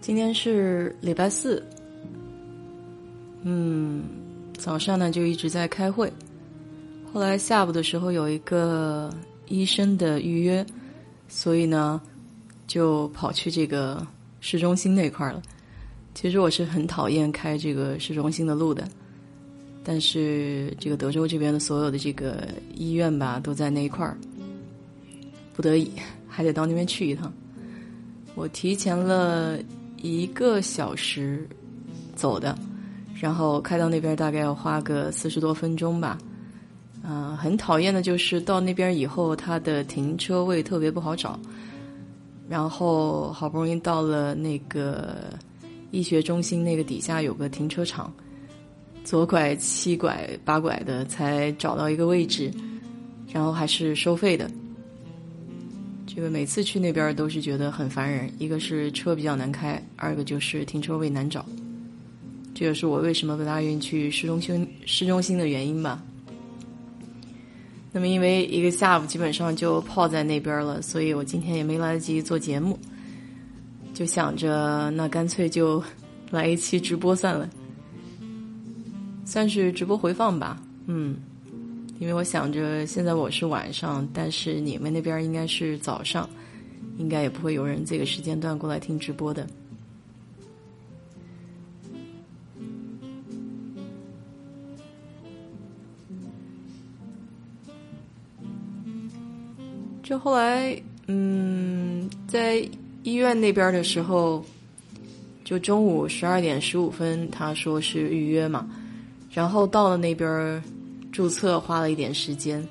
今天是礼拜四，嗯，早上呢就一直在开会，后来下午的时候有一个医生的预约，所以呢就跑去这个市中心那块了。其实我是很讨厌开这个市中心的路的，但是这个德州这边的所有的这个医院吧都在那一块儿，不得已还得到那边去一趟。我提前了。一个小时走的，然后开到那边大概要花个四十多分钟吧。啊，很讨厌的就是到那边以后，它的停车位特别不好找。然后好不容易到了那个医学中心那个底下有个停车场，左拐七拐八拐的才找到一个位置，然后还是收费的。这个每次去那边都是觉得很烦人，一个是车比较难开，二个就是停车位难找。这也是我为什么不大愿意去市中心市中心的原因吧。那么因为一个下午基本上就泡在那边了，所以我今天也没来得及做节目，就想着那干脆就来一期直播算了，算是直播回放吧，嗯。因为我想着现在我是晚上，但是你们那边应该是早上，应该也不会有人这个时间段过来听直播的。就后来，嗯，在医院那边的时候，就中午十二点十五分，他说是预约嘛，然后到了那边。注册花了一点时间，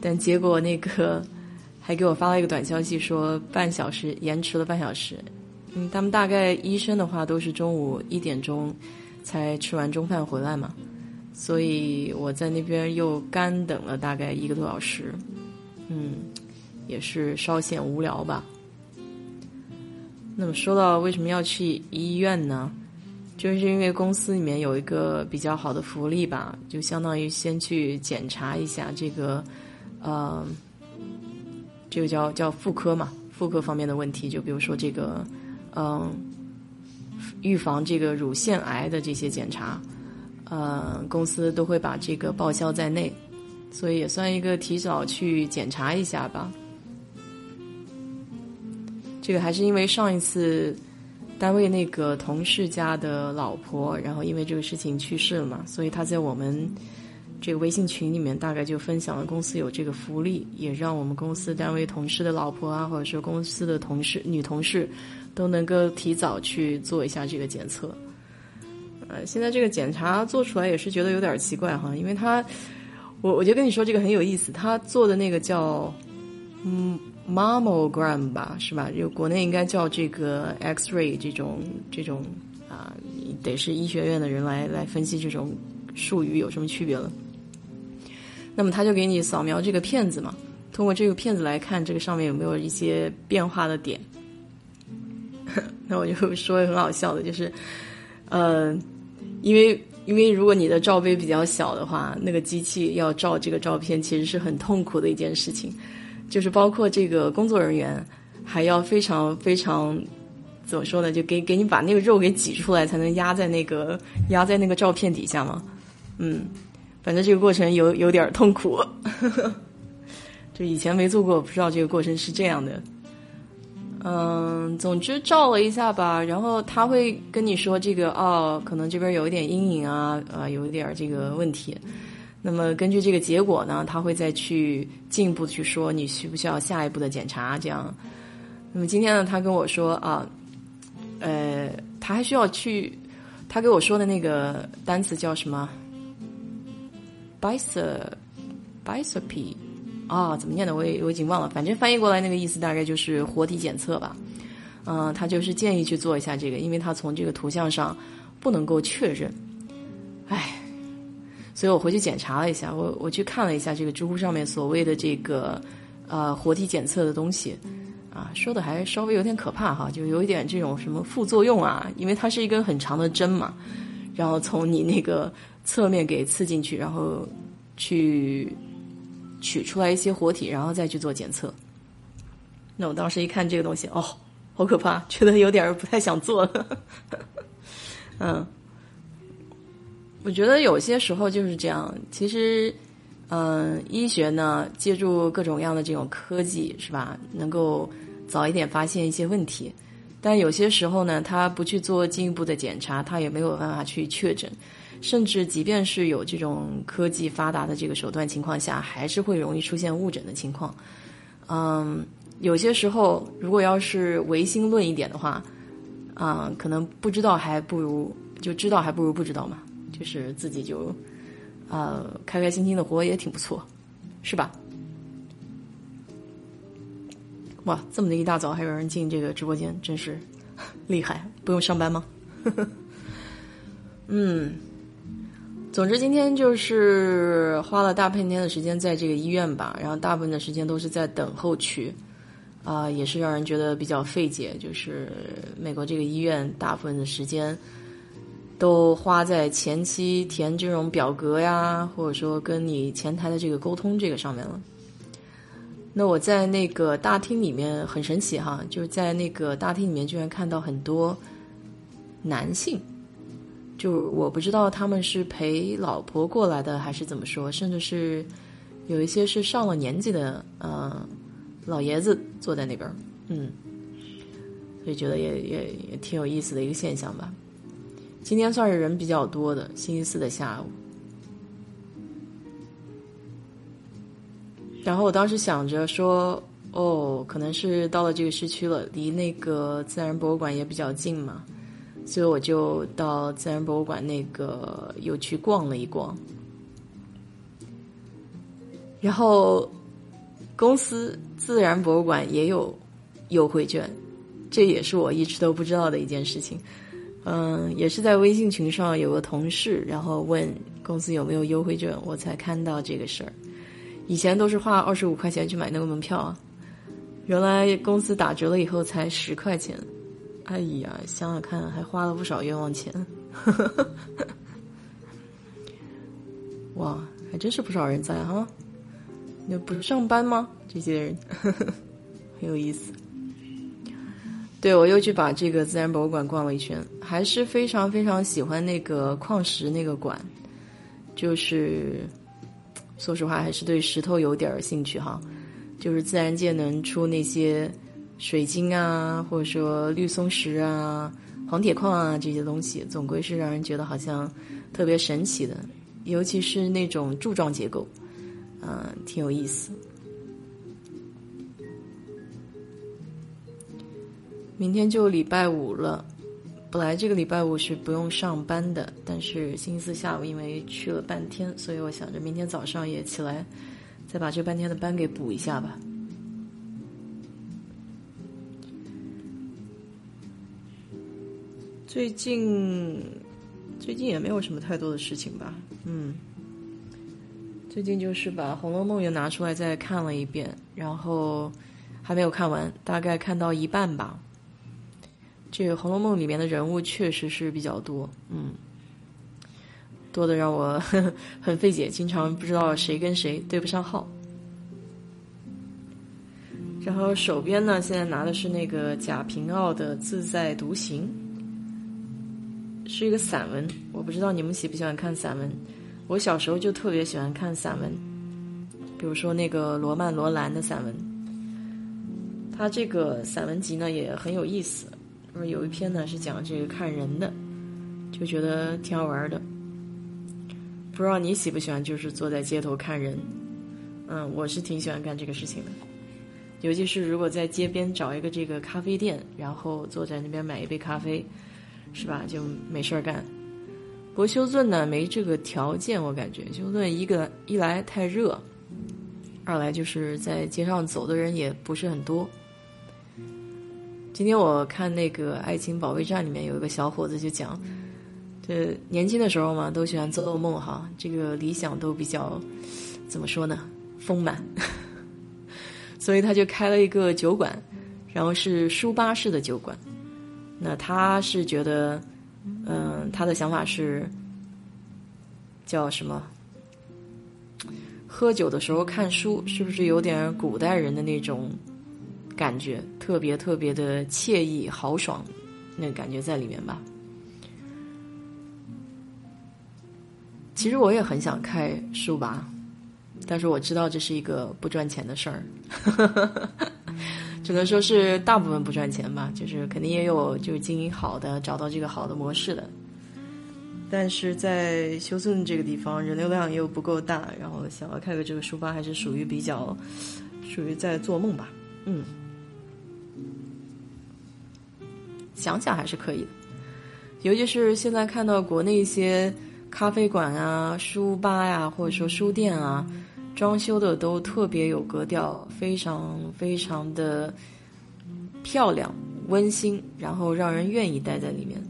但结果那个还给我发了一个短消息，说半小时延迟了半小时。嗯，他们大概医生的话都是中午一点钟才吃完中饭回来嘛，所以我在那边又干等了大概一个多小时。嗯，也是稍显无聊吧。那么说到为什么要去医院呢？就是因为公司里面有一个比较好的福利吧，就相当于先去检查一下这个，呃，这个叫叫妇科嘛，妇科方面的问题，就比如说这个，嗯，预防这个乳腺癌的这些检查，呃，公司都会把这个报销在内，所以也算一个提早去检查一下吧。这个还是因为上一次。单位那个同事家的老婆，然后因为这个事情去世了嘛，所以他在我们这个微信群里面大概就分享了公司有这个福利，也让我们公司单位同事的老婆啊，或者说公司的同事女同事都能够提早去做一下这个检测。呃，现在这个检查做出来也是觉得有点奇怪哈，因为他，我我就跟你说这个很有意思，他做的那个叫嗯。Mammogram 吧，是吧？就国内应该叫这个 X-ray 这种这种啊，得是医学院的人来来分析这种术语有什么区别了。那么他就给你扫描这个片子嘛，通过这个片子来看这个上面有没有一些变化的点。那我就说很好笑的，就是呃，因为因为如果你的罩杯比较小的话，那个机器要照这个照片其实是很痛苦的一件事情。就是包括这个工作人员，还要非常非常怎么说呢？就给给你把那个肉给挤出来，才能压在那个压在那个照片底下嘛。嗯，反正这个过程有有点痛苦。就以前没做过，不知道这个过程是这样的。嗯，总之照了一下吧，然后他会跟你说这个哦，可能这边有一点阴影啊，呃，有一点这个问题。那么根据这个结果呢，他会再去进一步去说你需不需要下一步的检查这样。那么今天呢，他跟我说啊，呃，他还需要去，他给我说的那个单词叫什么？bicep，bicep，啊，怎么念的？我也我已经忘了。反正翻译过来那个意思大概就是活体检测吧。嗯，他就是建议去做一下这个，因为他从这个图像上不能够确认。唉。所以我回去检查了一下，我我去看了一下这个知乎上面所谓的这个呃活体检测的东西，啊，说的还稍微有点可怕哈，就有一点这种什么副作用啊，因为它是一根很长的针嘛，然后从你那个侧面给刺进去，然后去取出来一些活体，然后再去做检测。那我当时一看这个东西，哦，好可怕，觉得有点不太想做了。嗯，我觉得有些时候就是这样。其实，嗯，医学呢，借助各种各样的这种科技，是吧？能够早一点发现一些问题。但有些时候呢，他不去做进一步的检查，他也没有办法去确诊。甚至即便是有这种科技发达的这个手段情况下，还是会容易出现误诊的情况。嗯，有些时候如果要是唯心论一点的话。啊，可能不知道还不如就知道还不如不知道嘛，就是自己就，呃，开开心心的活也挺不错，是吧？哇，这么的一大早还有人进这个直播间，真是厉害！不用上班吗？嗯，总之今天就是花了大半天的时间在这个医院吧，然后大部分的时间都是在等候区。啊，也是让人觉得比较费解。就是美国这个医院大部分的时间都花在前期填这种表格呀，或者说跟你前台的这个沟通这个上面了。那我在那个大厅里面很神奇哈，就是在那个大厅里面居然看到很多男性，就我不知道他们是陪老婆过来的还是怎么说，甚至是有一些是上了年纪的，嗯。老爷子坐在那边，嗯，所以觉得也也也挺有意思的一个现象吧。今天算是人比较多的星期四的下午。然后我当时想着说，哦，可能是到了这个市区了，离那个自然博物馆也比较近嘛，所以我就到自然博物馆那个又去逛了一逛，然后。公司自然博物馆也有优惠券，这也是我一直都不知道的一件事情。嗯，也是在微信群上有个同事，然后问公司有没有优惠券，我才看到这个事儿。以前都是花二十五块钱去买那个门票啊，原来公司打折了以后才十块钱。哎呀，想想看，还花了不少冤枉钱。哇，还真是不少人在哈。那不上班吗？这些人 很有意思。对我又去把这个自然博物馆逛了一圈，还是非常非常喜欢那个矿石那个馆。就是说实话，还是对石头有点兴趣哈。就是自然界能出那些水晶啊，或者说绿松石啊、黄铁矿啊这些东西，总归是让人觉得好像特别神奇的，尤其是那种柱状结构。嗯，挺有意思。明天就礼拜五了，本来这个礼拜五是不用上班的，但是星期四下午因为去了半天，所以我想着明天早上也起来，再把这半天的班给补一下吧。最近，最近也没有什么太多的事情吧，嗯。最近就是把《红楼梦》又拿出来再看了一遍，然后还没有看完，大概看到一半吧。这个《红楼梦》里面的人物确实是比较多，嗯，多的让我 很费解，经常不知道谁跟谁对不上号。然后手边呢，现在拿的是那个贾平凹的《自在独行》，是一个散文，我不知道你们喜不喜欢看散文。我小时候就特别喜欢看散文，比如说那个罗曼·罗兰的散文。他这个散文集呢也很有意思，就是有一篇呢是讲这个看人的，就觉得挺好玩的。不知道你喜不喜欢，就是坐在街头看人。嗯，我是挺喜欢干这个事情的，尤其是如果在街边找一个这个咖啡店，然后坐在那边买一杯咖啡，是吧？就没事儿干。不过休斯顿呢没这个条件，我感觉休斯顿一个一来太热，二来就是在街上走的人也不是很多。今天我看那个《爱情保卫战》里面有一个小伙子就讲，这年轻的时候嘛都喜欢做噩梦哈，这个理想都比较怎么说呢丰满，所以他就开了一个酒馆，然后是书吧式的酒馆，那他是觉得。嗯，他的想法是叫什么？喝酒的时候看书，是不是有点古代人的那种感觉，特别特别的惬意豪爽，那感觉在里面吧。其实我也很想开书吧，但是我知道这是一个不赚钱的事儿，只能说是大部分不赚钱吧。就是肯定也有就是经营好的，找到这个好的模式的。但是在休斯顿这个地方，人流量又不够大，然后想要开个这个书吧，还是属于比较属于在做梦吧。嗯，想想还是可以的，尤其是现在看到国内一些。咖啡馆啊，书吧呀，或者说书店啊，装修的都特别有格调，非常非常的漂亮、温馨，然后让人愿意待在里面。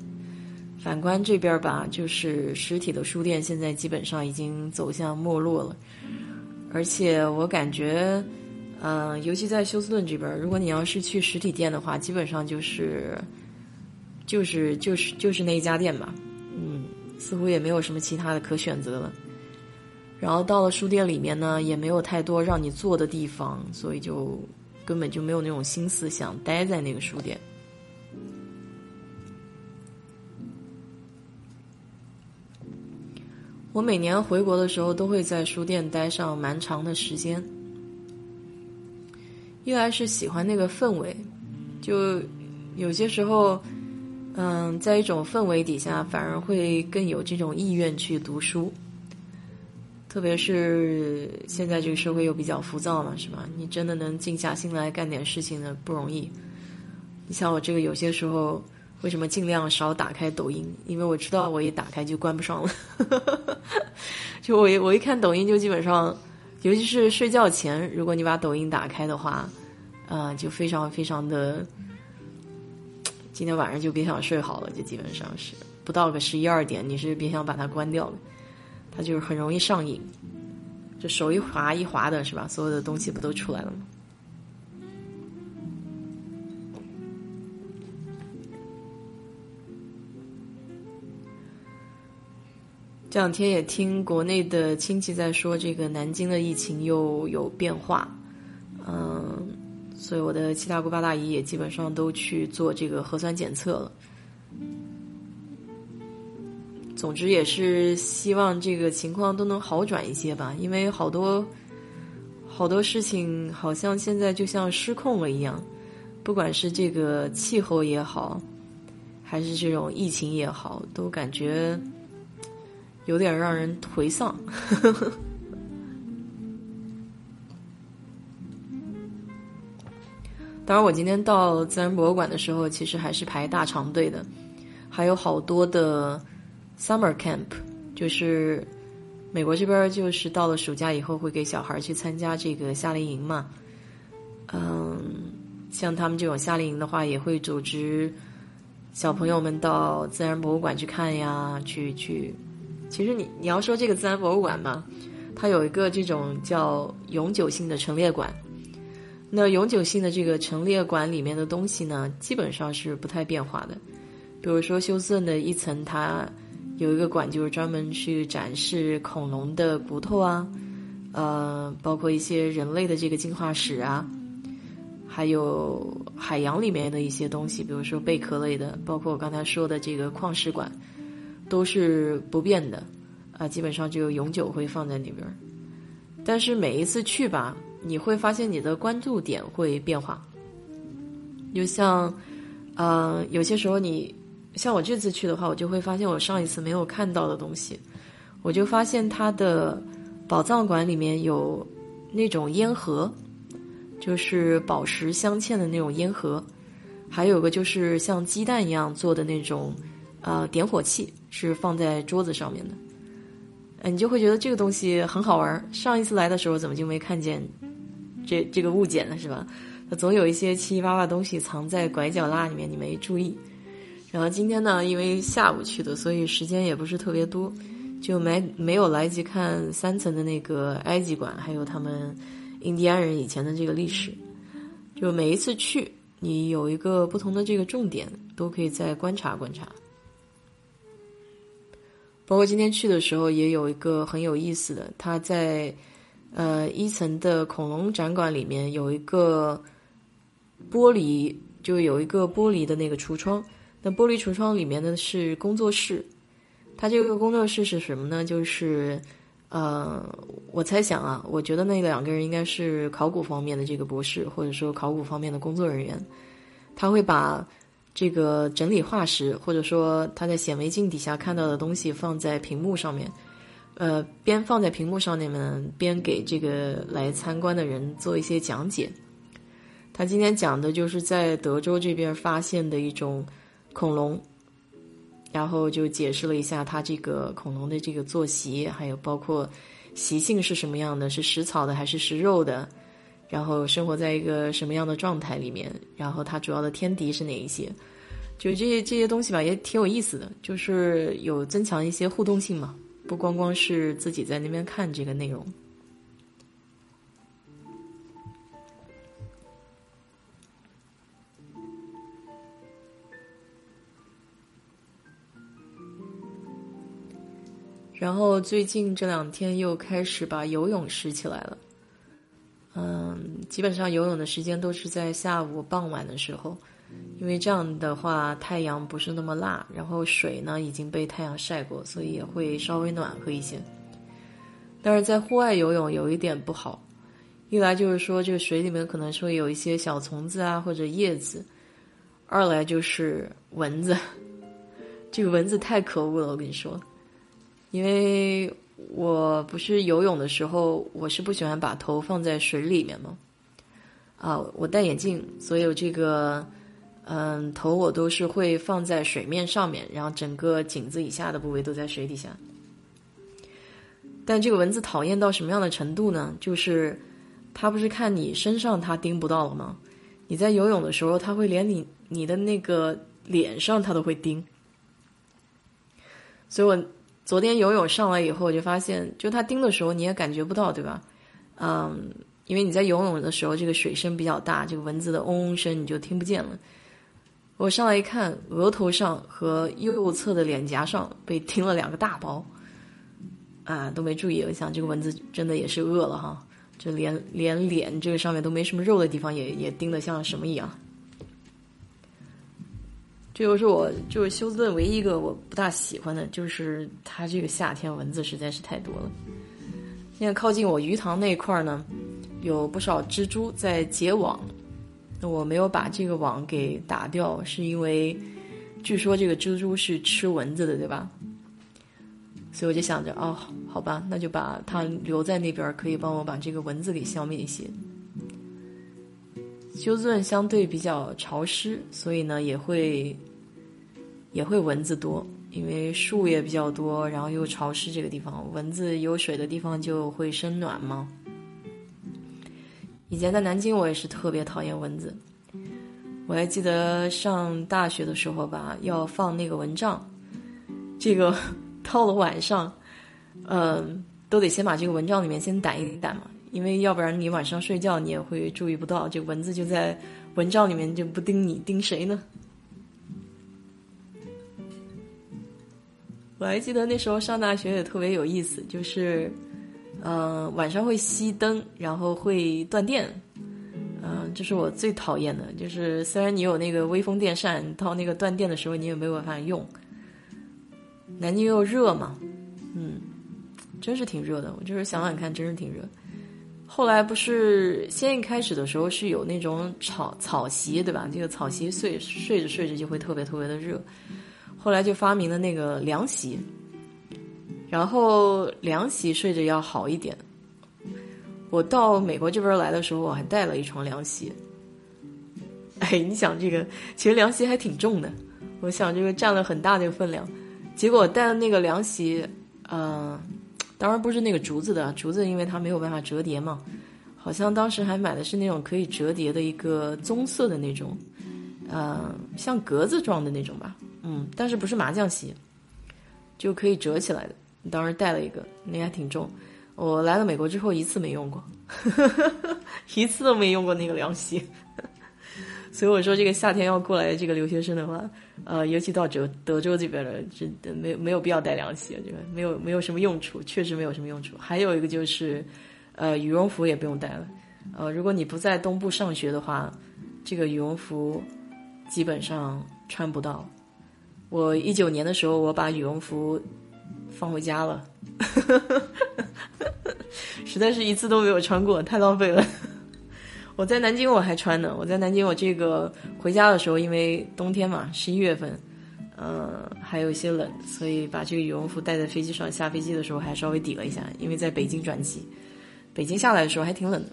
反观这边吧，就是实体的书店现在基本上已经走向没落了，而且我感觉，嗯，尤其在休斯顿这边，如果你要是去实体店的话，基本上就是就是就是就是那一家店吧。嗯似乎也没有什么其他的可选择了，然后到了书店里面呢，也没有太多让你坐的地方，所以就根本就没有那种心思想待在那个书店。我每年回国的时候，都会在书店待上蛮长的时间，一来是喜欢那个氛围，就有些时候。嗯，在一种氛围底下，反而会更有这种意愿去读书。特别是现在这个社会又比较浮躁嘛，是吧？你真的能静下心来干点事情呢，不容易。你像我这个，有些时候为什么尽量少打开抖音？因为我知道我一打开就关不上了。就我一我一看抖音，就基本上，尤其是睡觉前，如果你把抖音打开的话，啊，就非常非常的。今天晚上就别想睡好了，就基本上是不到个十一二点，你是别想把它关掉的，它就是很容易上瘾，就手一滑一滑的是吧？所有的东西不都出来了吗？这两天也听国内的亲戚在说，这个南京的疫情又有变化，嗯。所以我的七大姑八大姨也基本上都去做这个核酸检测了。总之也是希望这个情况都能好转一些吧，因为好多好多事情好像现在就像失控了一样，不管是这个气候也好，还是这种疫情也好，都感觉有点让人颓丧。呵呵当然，我今天到自然博物馆的时候，其实还是排大长队的，还有好多的 summer camp，就是美国这边就是到了暑假以后会给小孩去参加这个夏令营嘛。嗯，像他们这种夏令营的话，也会组织小朋友们到自然博物馆去看呀，去去。其实你你要说这个自然博物馆嘛，它有一个这种叫永久性的陈列馆。那永久性的这个陈列馆里面的东西呢，基本上是不太变化的。比如说休斯顿的一层，它有一个馆，就是专门去展示恐龙的骨头啊，呃，包括一些人类的这个进化史啊，还有海洋里面的一些东西，比如说贝壳类的，包括我刚才说的这个矿石馆，都是不变的啊，基本上就永久会放在那边。但是每一次去吧。你会发现你的关注点会变化，就像，呃，有些时候你像我这次去的话，我就会发现我上一次没有看到的东西，我就发现它的宝藏馆里面有那种烟盒，就是宝石镶嵌的那种烟盒，还有个就是像鸡蛋一样做的那种，呃，点火器是放在桌子上面的，哎，你就会觉得这个东西很好玩。上一次来的时候怎么就没看见？这这个物件呢是吧？总有一些七七八八东西藏在拐角落里面，你没注意。然后今天呢，因为下午去的，所以时间也不是特别多，就没没有来及看三层的那个埃及馆，还有他们印第安人以前的这个历史。就每一次去，你有一个不同的这个重点，都可以再观察观察。包括今天去的时候，也有一个很有意思的，他在。呃，一层的恐龙展馆里面有一个玻璃就有一个玻璃的那个橱窗，那玻璃橱窗里面呢是工作室。它这个工作室是什么呢？就是呃，我猜想啊，我觉得那两个人应该是考古方面的这个博士，或者说考古方面的工作人员。他会把这个整理化石，或者说他在显微镜底下看到的东西放在屏幕上面，呃，边放在屏幕上面，边给这个来参观的人做一些讲解。他今天讲的就是在德州这边发现的一种恐龙，然后就解释了一下它这个恐龙的这个作息，还有包括习性是什么样的，是食草的还是食肉的。然后生活在一个什么样的状态里面？然后它主要的天敌是哪一些？就这些这些东西吧，也挺有意思的，就是有增强一些互动性嘛，不光光是自己在那边看这个内容。然后最近这两天又开始把游泳拾起来了。嗯，基本上游泳的时间都是在下午傍晚的时候，因为这样的话太阳不是那么辣，然后水呢已经被太阳晒过，所以也会稍微暖和一些。但是在户外游泳有一点不好，一来就是说这个水里面可能会有一些小虫子啊或者叶子，二来就是蚊子，这个蚊子太可恶了，我跟你说，因为。我不是游泳的时候，我是不喜欢把头放在水里面嘛。啊，我戴眼镜，所以这个，嗯，头我都是会放在水面上面，然后整个颈子以下的部位都在水底下。但这个蚊子讨厌到什么样的程度呢？就是它不是看你身上它叮不到了吗？你在游泳的时候，它会连你你的那个脸上它都会叮。所以我。昨天游泳上来以后，我就发现，就它叮的时候你也感觉不到，对吧？嗯，因为你在游泳的时候，这个水声比较大，这个蚊子的嗡嗡声你就听不见了。我上来一看，额头上和右侧的脸颊上被叮了两个大包，啊，都没注意。我想这个蚊子真的也是饿了哈，就连连脸这个上面都没什么肉的地方也也叮得像什么一样。这就是我就是休斯顿唯一一个我不大喜欢的，就是它这个夏天蚊子实在是太多了。现在靠近我鱼塘那块儿呢，有不少蜘蛛在结网。我没有把这个网给打掉，是因为据说这个蜘蛛是吃蚊子的，对吧？所以我就想着，哦，好吧，那就把它留在那边，可以帮我把这个蚊子给消灭一些。休斯顿相对比较潮湿，所以呢也会也会蚊子多，因为树也比较多，然后又潮湿，这个地方蚊子有水的地方就会生暖嘛。以前在南京，我也是特别讨厌蚊子。我还记得上大学的时候吧，要放那个蚊帐，这个 到了晚上，嗯，都得先把这个蚊帐里面先掸一掸嘛。因为要不然你晚上睡觉你也会注意不到，这蚊子就在蚊帐里面就不叮你，叮谁呢？我还记得那时候上大学也特别有意思，就是，嗯，晚上会熄灯，然后会断电，嗯，这是我最讨厌的。就是虽然你有那个微风电扇，到那个断电的时候你也没有办法用。南京又热嘛，嗯，真是挺热的。我就是想想看，真是挺热。后来不是先一开始的时候是有那种草草席对吧？这个草席睡睡着睡着就会特别特别的热。后来就发明了那个凉席，然后凉席睡着要好一点。我到美国这边来的时候，我还带了一床凉席。哎，你想这个，其实凉席还挺重的，我想这个占了很大的分量。结果带的那个凉席，嗯。当然不是那个竹子的，竹子因为它没有办法折叠嘛。好像当时还买的是那种可以折叠的一个棕色的那种，呃，像格子状的那种吧。嗯，但是不是麻将席，就可以折起来的。当时带了一个，那还挺重。我来了美国之后一次没用过，一次都没用过那个凉席。所以我说，这个夏天要过来这个留学生的话，呃，尤其到德德州这边的，这没没有必要带凉席，这个没有没有什么用处，确实没有什么用处。还有一个就是，呃，羽绒服也不用带了。呃，如果你不在东部上学的话，这个羽绒服基本上穿不到。我一九年的时候，我把羽绒服放回家了，实在是一次都没有穿过，太浪费了。我在南京我还穿呢，我在南京我这个回家的时候，因为冬天嘛，十一月份，呃，还有一些冷，所以把这个羽绒服带在飞机上，下飞机的时候还稍微抵了一下，因为在北京转机，北京下来的时候还挺冷的。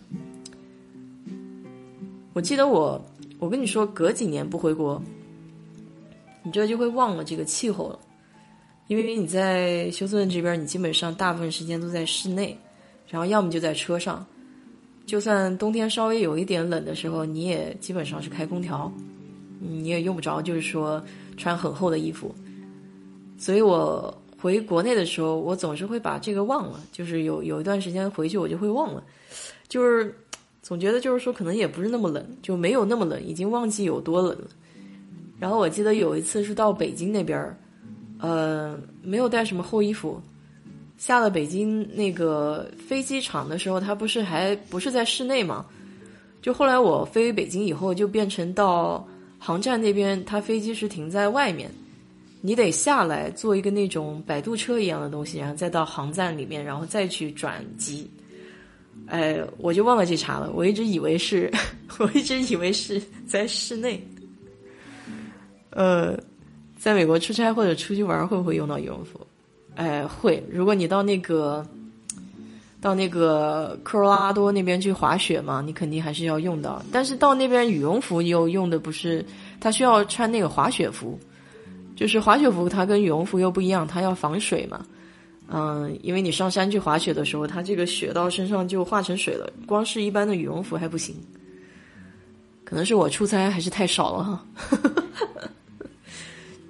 我记得我，我跟你说，隔几年不回国。你这就会忘了这个气候了，因为你在休斯顿这边，你基本上大部分时间都在室内，然后要么就在车上，就算冬天稍微有一点冷的时候，你也基本上是开空调，你也用不着就是说穿很厚的衣服。所以我回国内的时候，我总是会把这个忘了，就是有有一段时间回去我就会忘了，就是总觉得就是说可能也不是那么冷，就没有那么冷，已经忘记有多冷了。然后我记得有一次是到北京那边儿，呃，没有带什么厚衣服，下了北京那个飞机场的时候，它不是还不是在室内吗？就后来我飞北京以后，就变成到航站那边，它飞机是停在外面，你得下来坐一个那种摆渡车一样的东西，然后再到航站里面，然后再去转机。哎，我就忘了这茬了，我一直以为是，我一直以为是 在室内。呃，在美国出差或者出去玩会不会用到羽绒服？哎，会。如果你到那个到那个科罗拉多那边去滑雪嘛，你肯定还是要用到。但是到那边羽绒服又用的不是，它需要穿那个滑雪服，就是滑雪服它跟羽绒服又不一样，它要防水嘛。嗯，因为你上山去滑雪的时候，它这个雪到身上就化成水了，光是一般的羽绒服还不行。可能是我出差还是太少了哈。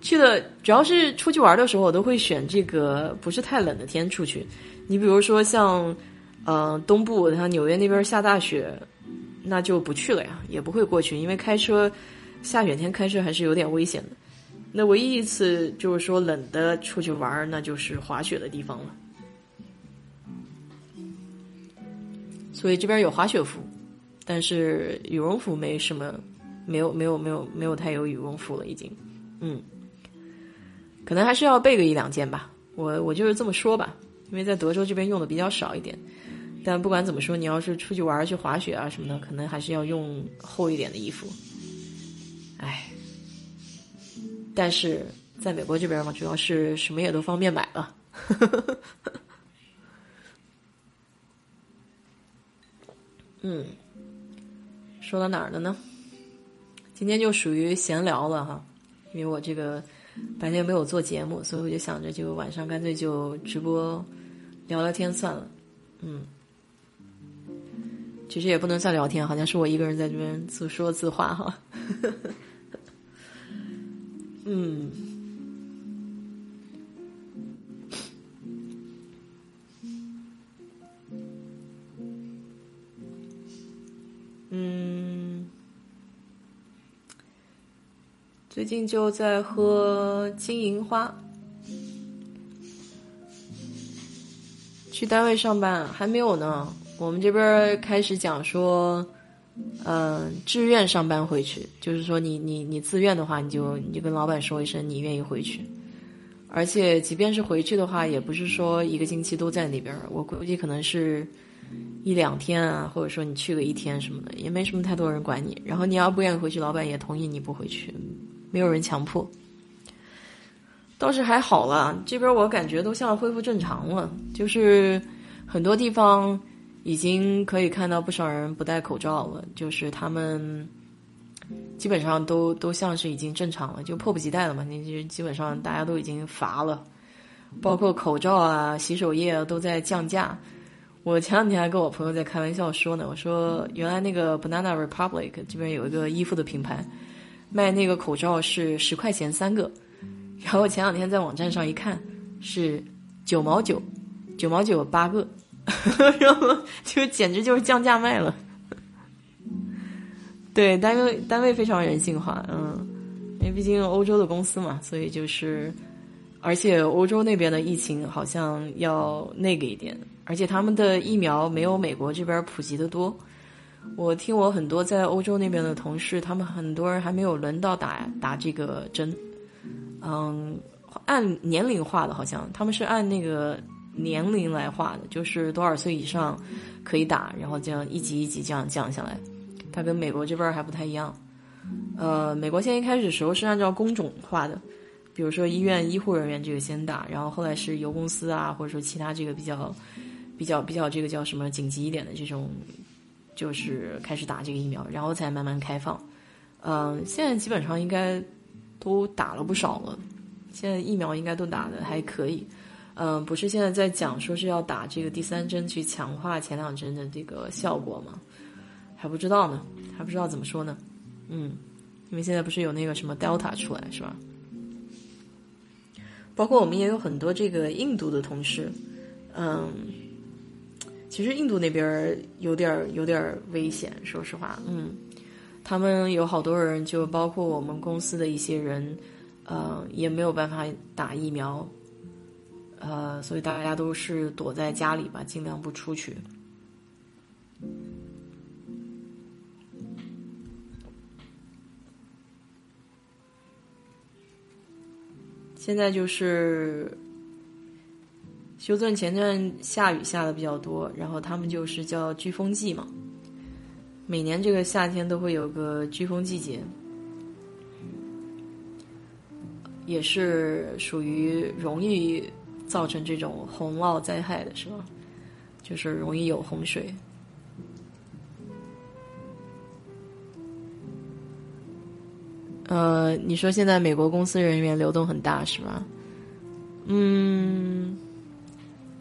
去的主要是出去玩的时候，我都会选这个不是太冷的天出去。你比如说像，呃，东部像纽约那边下大雪，那就不去了呀，也不会过去，因为开车下雪天开车还是有点危险的。那唯一一次就是说冷的出去玩，那就是滑雪的地方了。所以这边有滑雪服，但是羽绒服没什么，没有没有没有没有太有羽绒服了，已经，嗯。可能还是要备个一两件吧，我我就是这么说吧，因为在德州这边用的比较少一点。但不管怎么说，你要是出去玩去滑雪啊什么的，可能还是要用厚一点的衣服。唉，但是在美国这边嘛，主要是什么也都方便买了。嗯，说到哪儿了呢？今天就属于闲聊了哈，因为我这个。白天没有做节目，所以我就想着，就晚上干脆就直播聊聊天算了。嗯，其实也不能算聊天，好像是我一个人在这边自说自话哈。嗯，嗯。最近就在喝金银花。去单位上班还没有呢，我们这边开始讲说，嗯，志愿上班回去，就是说你你你自愿的话，你就你就跟老板说一声你愿意回去，而且即便是回去的话，也不是说一个星期都在那边，我估计可能是一两天啊，或者说你去个一天什么的，也没什么太多人管你。然后你要不愿意回去，老板也同意你不回去。没有人强迫，倒是还好了。这边我感觉都像恢复正常了，就是很多地方已经可以看到不少人不戴口罩了，就是他们基本上都都像是已经正常了，就迫不及待了嘛。那就基本上大家都已经乏了，包括口罩啊、洗手液啊都在降价。我前两天还跟我朋友在开玩笑说呢，我说原来那个 Banana Republic 这边有一个衣服的品牌。卖那个口罩是十块钱三个，然后前两天在网站上一看是九毛九，九毛九八个，然后就简直就是降价卖了。对，单位单位非常人性化，嗯，因为毕竟欧洲的公司嘛，所以就是，而且欧洲那边的疫情好像要那个一点，而且他们的疫苗没有美国这边普及的多。我听我很多在欧洲那边的同事，他们很多人还没有轮到打打这个针。嗯，按年龄划的，好像他们是按那个年龄来划的，就是多少岁以上可以打，然后这样一级一级这样降下来。它跟美国这边还不太一样。呃，美国现在一开始时候是按照工种划的，比如说医院医护人员这个先打，然后后来是油公司啊，或者说其他这个比较比较比较这个叫什么紧急一点的这种。就是开始打这个疫苗，然后才慢慢开放。嗯，现在基本上应该都打了不少了。现在疫苗应该都打的还可以。嗯，不是现在在讲说是要打这个第三针去强化前两针的这个效果吗？还不知道呢，还不知道怎么说呢。嗯，因为现在不是有那个什么 Delta 出来是吧？包括我们也有很多这个印度的同事，嗯。其实印度那边有点有点危险，说实话，嗯，他们有好多人，就包括我们公司的一些人，呃，也没有办法打疫苗，呃，所以大家都是躲在家里吧，尽量不出去。现在就是。休顿前段下雨下的比较多，然后他们就是叫飓风季嘛。每年这个夏天都会有个飓风季节，也是属于容易造成这种洪涝灾害的，是吧？就是容易有洪水。呃，你说现在美国公司人员流动很大，是吧？嗯。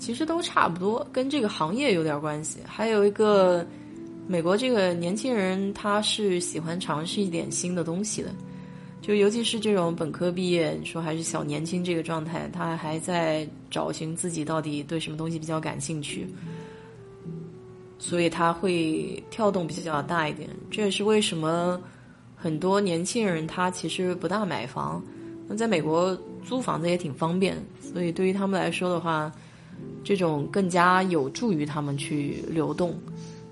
其实都差不多，跟这个行业有点关系。还有一个，美国这个年轻人他是喜欢尝试一点新的东西的，就尤其是这种本科毕业，说还是小年轻这个状态，他还在找寻自己到底对什么东西比较感兴趣，所以他会跳动比较大一点。这也是为什么很多年轻人他其实不大买房。那在美国租房子也挺方便，所以对于他们来说的话。这种更加有助于他们去流动，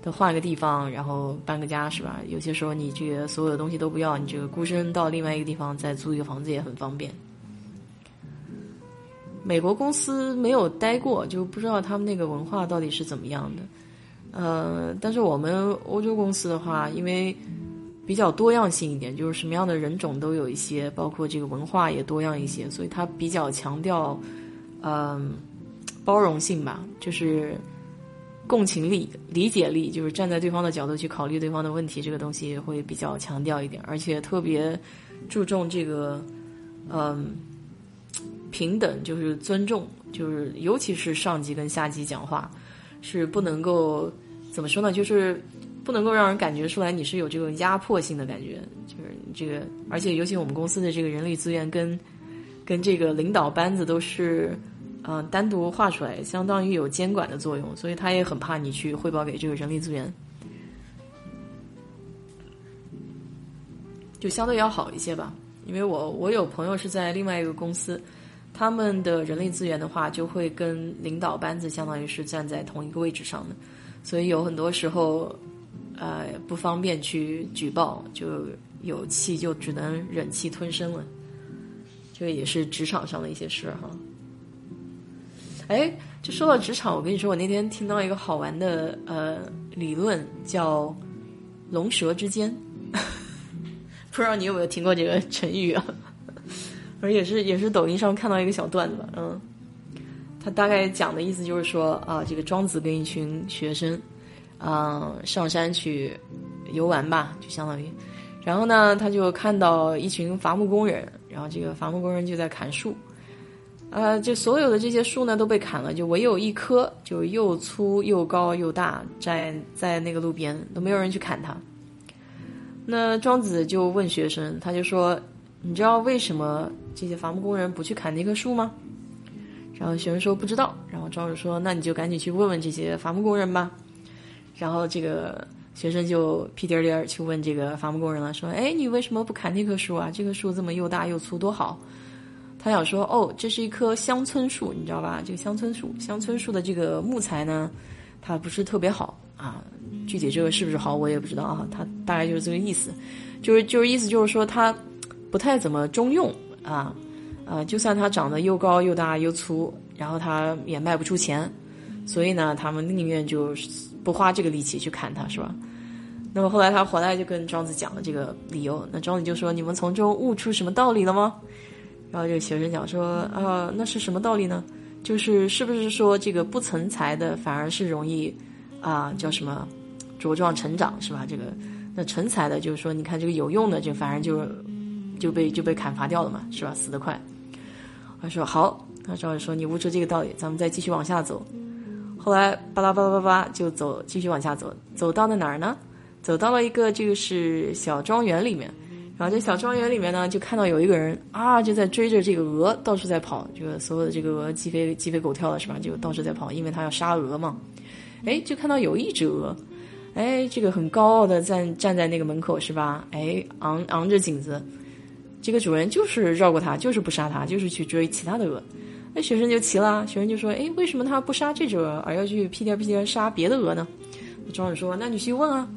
的换个地方，然后搬个家，是吧？有些时候你这个所有的东西都不要，你这个孤身到另外一个地方再租一个房子也很方便。美国公司没有待过，就不知道他们那个文化到底是怎么样的。呃，但是我们欧洲公司的话，因为比较多样性一点，就是什么样的人种都有一些，包括这个文化也多样一些，所以它比较强调，嗯。包容性吧，就是共情力、理解力，就是站在对方的角度去考虑对方的问题，这个东西会比较强调一点，而且特别注重这个，嗯，平等，就是尊重，就是尤其是上级跟下级讲话，是不能够怎么说呢？就是不能够让人感觉出来你是有这种压迫性的感觉，就是这个，而且尤其我们公司的这个人力资源跟跟这个领导班子都是。嗯，单独画出来，相当于有监管的作用，所以他也很怕你去汇报给这个人力资源，就相对要好一些吧。因为我我有朋友是在另外一个公司，他们的人力资源的话，就会跟领导班子相当于是站在同一个位置上的，所以有很多时候，呃，不方便去举报，就有气就只能忍气吞声了。这个也是职场上的一些事哈。哎，就说到职场，我跟你说，我那天听到一个好玩的呃理论，叫“龙蛇之间”，不知道你有没有听过这个成语啊？而也是也是抖音上看到一个小段子吧，嗯，他大概讲的意思就是说啊，这个庄子跟一群学生，啊，上山去游玩吧，就相当于，然后呢，他就看到一群伐木工人，然后这个伐木工人就在砍树。呃，就所有的这些树呢都被砍了，就唯有一棵，就又粗又高又大，在在那个路边都没有人去砍它。那庄子就问学生，他就说：“你知道为什么这些伐木工人不去砍那棵树吗？”然后学生说：“不知道。”然后庄子说：“那你就赶紧去问问这些伐木工人吧。”然后这个学生就屁颠颠儿去问这个伐木工人了，说：“哎，你为什么不砍那棵树啊？这棵树这么又大又粗，多好。”他想说：“哦，这是一棵乡村树，你知道吧？这个乡村树，乡村树的这个木材呢，它不是特别好啊，具体这个是不是好我也不知道啊，他大概就是这个意思，就是就是意思就是说它不太怎么中用啊，呃，就算它长得又高又大又粗，然后它也卖不出钱，所以呢，他们宁愿就不花这个力气去砍它，是吧？那么后来他回来就跟庄子讲了这个理由，那庄子就说：“你们从中悟出什么道理了吗？”然后这个学生讲说：“啊，那是什么道理呢？就是是不是说这个不成才的反而是容易啊叫什么茁壮成长是吧？这个那成才的，就是说你看这个有用的就反而就就被就被砍伐掉了嘛，是吧？死得快。”他说：“好。”那庄子说：“你悟出这个道理，咱们再继续往下走。”后来巴拉巴拉巴拉就走，继续往下走，走到了哪儿呢？走到了一个这个是小庄园里面，然后这小庄园里面呢，就看到有一个人啊，就在追着这个鹅到处在跑，这个所有的这个鹅鸡飞鸡飞狗跳的是吧？就到处在跑，因为他要杀鹅嘛。哎，就看到有一只鹅，哎，这个很高傲的站站在那个门口是吧？哎，昂昂着颈子，这个主人就是绕过他，就是不杀他，就是去追其他的鹅。那学生就急了，学生就说：哎，为什么他不杀这只鹅，而要去屁颠屁颠杀别的鹅呢？庄主说：那你去问啊。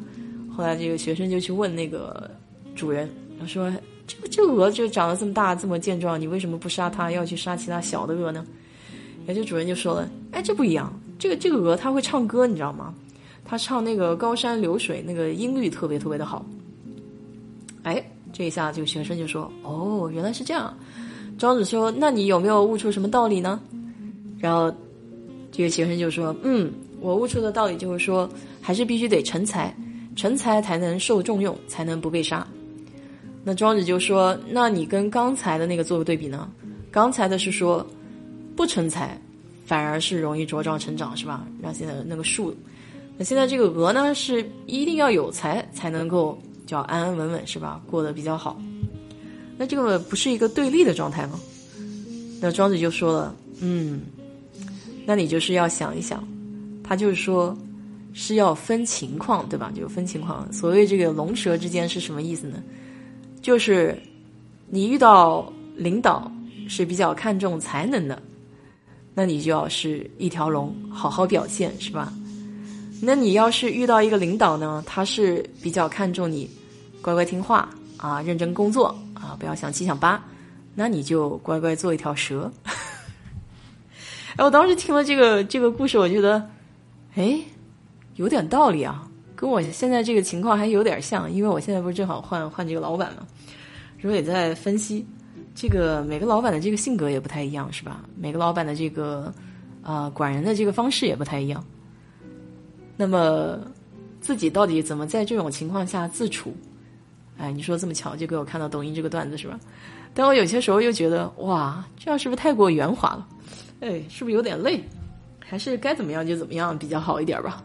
后来这个学生就去问那个主人，他说：“这个这个鹅就长得这么大这么健壮，你为什么不杀它，要去杀其他小的鹅呢？”然后这主人就说了：“哎，这不一样，这个这个鹅它会唱歌，你知道吗？它唱那个高山流水，那个音律特别特别的好。”哎，这一下这个学生就说：“哦，原来是这样。”庄子说：“那你有没有悟出什么道理呢？”然后这个学生就说：“嗯，我悟出的道理就是说，还是必须得成才。”成才才能受重用，才能不被杀。那庄子就说：“那你跟刚才的那个做个对比呢？刚才的是说不成才，反而是容易茁壮成长，是吧？让现在那个树，那现在这个鹅呢，是一定要有才才能够叫安安稳稳，是吧？过得比较好。那这个不是一个对立的状态吗？那庄子就说了：嗯，那你就是要想一想，他就是说。”是要分情况，对吧？就分情况。所谓这个龙蛇之间是什么意思呢？就是你遇到领导是比较看重才能的，那你就要是一条龙，好好表现，是吧？那你要是遇到一个领导呢，他是比较看重你乖乖听话啊，认真工作啊，不要想七想八，那你就乖乖做一条蛇。哎，我当时听了这个这个故事，我觉得，哎。有点道理啊，跟我现在这个情况还有点像，因为我现在不是正好换换这个老板嘛，然后也在分析，这个每个老板的这个性格也不太一样，是吧？每个老板的这个啊管人的这个方式也不太一样，那么自己到底怎么在这种情况下自处？哎，你说这么巧就给我看到抖音这个段子是吧？但我有些时候又觉得哇，这样是不是太过圆滑了？哎，是不是有点累？还是该怎么样就怎么样比较好一点吧？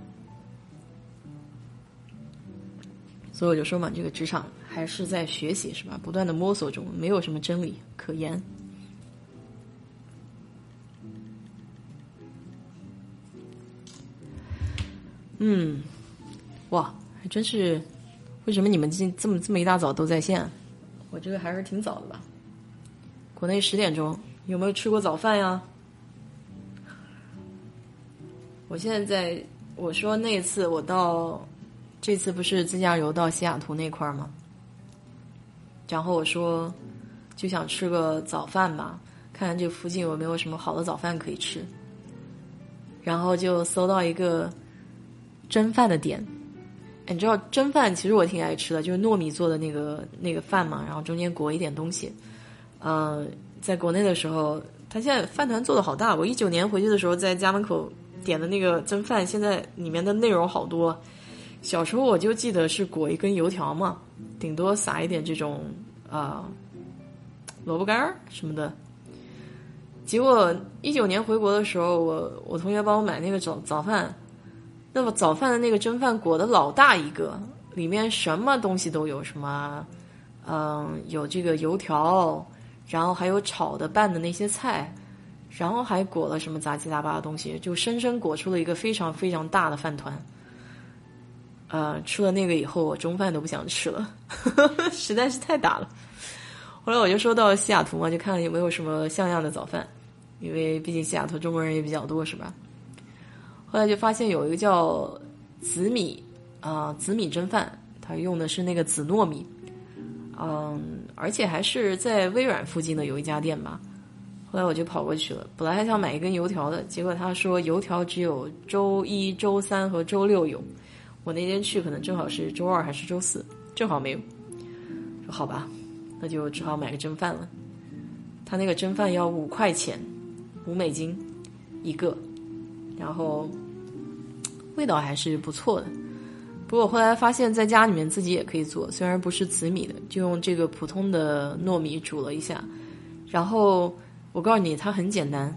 所以我就说嘛，这个职场还是在学习，是吧？不断的摸索中，没有什么真理可言。嗯，哇，还真是，为什么你们今这么这么一大早都在线？我这个还是挺早的吧？国内十点钟，有没有吃过早饭呀？我现在在，我说那次我到。这次不是自驾游到西雅图那块儿吗？然后我说就想吃个早饭吧，看看这附近有没有什么好的早饭可以吃。然后就搜到一个蒸饭的店，你知道蒸饭其实我挺爱吃的，就是糯米做的那个那个饭嘛，然后中间裹一点东西。呃，在国内的时候，他现在饭团做的好大。我一九年回去的时候，在家门口点的那个蒸饭，现在里面的内容好多。小时候我就记得是裹一根油条嘛，顶多撒一点这种啊萝卜干儿什么的。结果一九年回国的时候，我我同学帮我买那个早早饭，那么早饭的那个蒸饭裹的老大一个，里面什么东西都有，什么嗯有这个油条，然后还有炒的拌的那些菜，然后还裹了什么杂七杂八的东西，就生生裹出了一个非常非常大的饭团。呃，吃了那个以后，我中饭都不想吃了，实在是太大了。后来我就说到西雅图嘛，就看看有没有什么像样的早饭，因为毕竟西雅图中国人也比较多，是吧？后来就发现有一个叫紫米啊紫米蒸饭，它用的是那个紫糯米，嗯，而且还是在微软附近的有一家店吧。后来我就跑过去了，本来还想买一根油条的，结果他说油条只有周一周三和周六有。我那天去可能正好是周二还是周四，正好没有。说好吧，那就只好买个蒸饭了。他那个蒸饭要五块钱，五美金一个，然后味道还是不错的。不过后来发现，在家里面自己也可以做，虽然不是紫米的，就用这个普通的糯米煮了一下，然后。我告诉你，它很简单，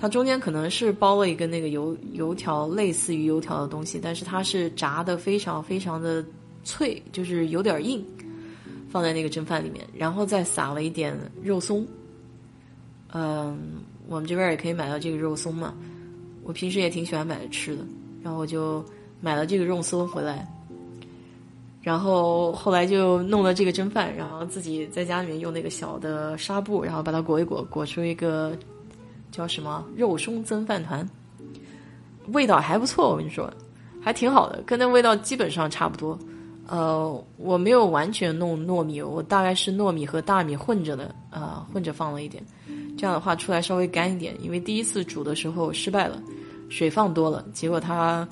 它中间可能是包了一个那个油油条，类似于油条的东西，但是它是炸的非常非常的脆，就是有点硬，放在那个蒸饭里面，然后再撒了一点肉松。嗯，我们这边也可以买到这个肉松嘛，我平时也挺喜欢买着吃的，然后我就买了这个肉松回来。然后后来就弄了这个蒸饭，然后自己在家里面用那个小的纱布，然后把它裹一裹，裹出一个叫什么肉松蒸饭团，味道还不错，我跟你说，还挺好的，跟那味道基本上差不多。呃，我没有完全弄糯米，我大概是糯米和大米混着的，呃，混着放了一点，这样的话出来稍微干一点，因为第一次煮的时候失败了，水放多了，结果它。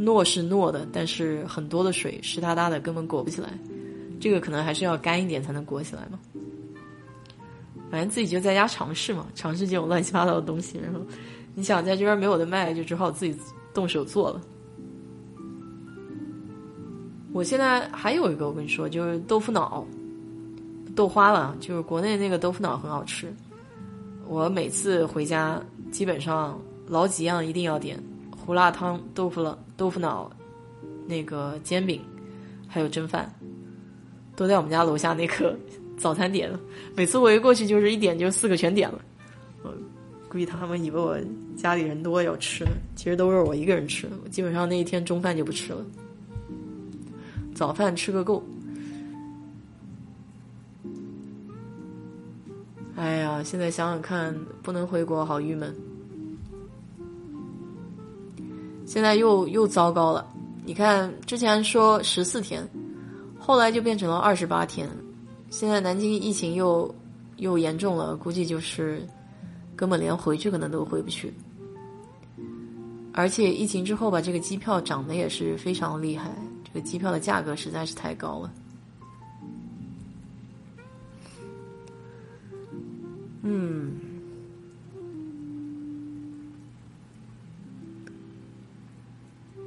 糯是糯的，但是很多的水湿哒哒的，根本裹不起来。这个可能还是要干一点才能裹起来嘛。反正自己就在家尝试嘛，尝试这种乱七八糟的东西。然后你想在这边没有的卖，就只好自己动手做了。我现在还有一个，我跟你说，就是豆腐脑，豆花了。就是国内那个豆腐脑很好吃。我每次回家，基本上老几样一定要点。胡辣汤、豆腐了、豆腐脑，那个煎饼，还有蒸饭，都在我们家楼下那个早餐点了。每次我一过去，就是一点就四个全点了。我估计他们以为我家里人多要吃呢，其实都是我一个人吃。我基本上那一天中饭就不吃了，早饭吃个够。哎呀，现在想想看，不能回国，好郁闷。现在又又糟糕了，你看之前说十四天，后来就变成了二十八天，现在南京疫情又又严重了，估计就是根本连回去可能都回不去，而且疫情之后吧，这个机票涨得也是非常厉害，这个机票的价格实在是太高了，嗯。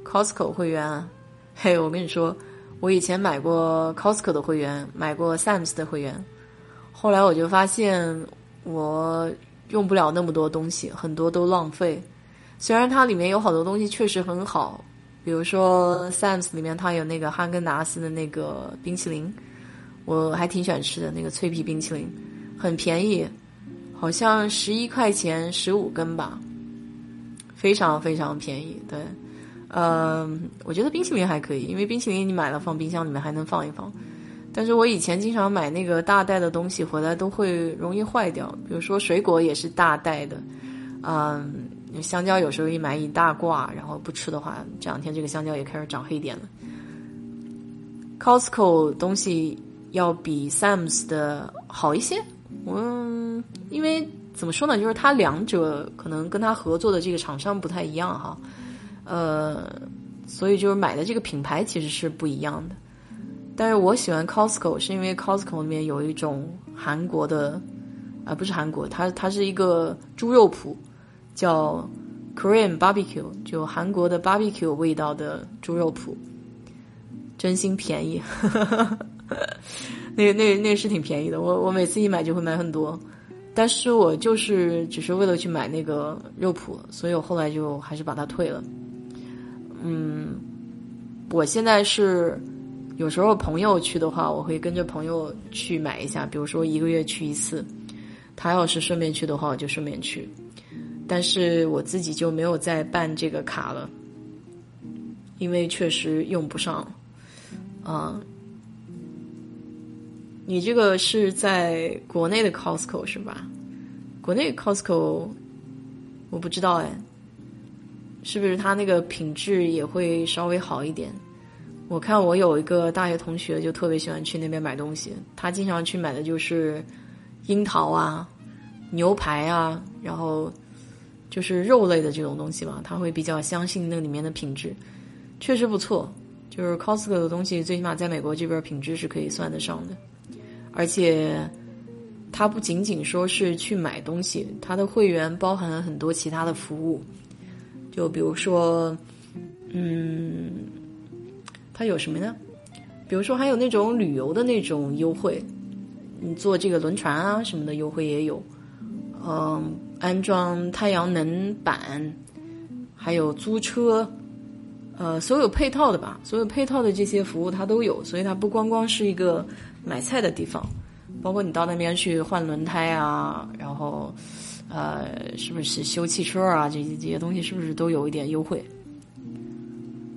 Costco 会员，嘿，我跟你说，我以前买过 Costco 的会员，买过 Sam's 的会员，后来我就发现我用不了那么多东西，很多都浪费。虽然它里面有好多东西确实很好，比如说 Sam's 里面它有那个哈根达斯的那个冰淇淋，我还挺喜欢吃的那个脆皮冰淇淋，很便宜，好像十一块钱十五根吧，非常非常便宜，对。嗯，我觉得冰淇淋还可以，因为冰淇淋你买了放冰箱里面还能放一放。但是我以前经常买那个大袋的东西回来都会容易坏掉，比如说水果也是大袋的，嗯，香蕉有时候一买一大挂，然后不吃的话，这两天这个香蕉也开始长黑点了。Costco 东西要比 Sam's 的好一些，嗯，因为怎么说呢，就是它两者可能跟它合作的这个厂商不太一样哈。呃，所以就是买的这个品牌其实是不一样的，但是我喜欢 Costco 是因为 Costco 里面有一种韩国的，啊不是韩国，它它是一个猪肉脯，叫 Korean Barbecue，就韩国的 Barbecue 味道的猪肉脯，真心便宜，那那那是挺便宜的，我我每次一买就会买很多，但是我就是只是为了去买那个肉脯，所以我后来就还是把它退了。嗯，我现在是有时候朋友去的话，我会跟着朋友去买一下，比如说一个月去一次。他要是顺便去的话，我就顺便去。但是我自己就没有再办这个卡了，因为确实用不上。啊，你这个是在国内的 Costco 是吧？国内 Costco 我不知道哎。是不是它那个品质也会稍微好一点？我看我有一个大学同学就特别喜欢去那边买东西，他经常去买的就是樱桃啊、牛排啊，然后就是肉类的这种东西嘛，他会比较相信那里面的品质，确实不错。就是 Costco 的东西，最起码在美国这边品质是可以算得上的，而且它不仅仅说是去买东西，它的会员包含了很多其他的服务，就比如说，嗯，它有什么呢？比如说还有那种旅游的那种优惠，你坐这个轮船啊什么的优惠也有，嗯，安装太阳能板，还有租车。呃，所有配套的吧，所有配套的这些服务它都有，所以它不光光是一个买菜的地方，包括你到那边去换轮胎啊，然后，呃，是不是修汽车啊，这些这些东西是不是都有一点优惠？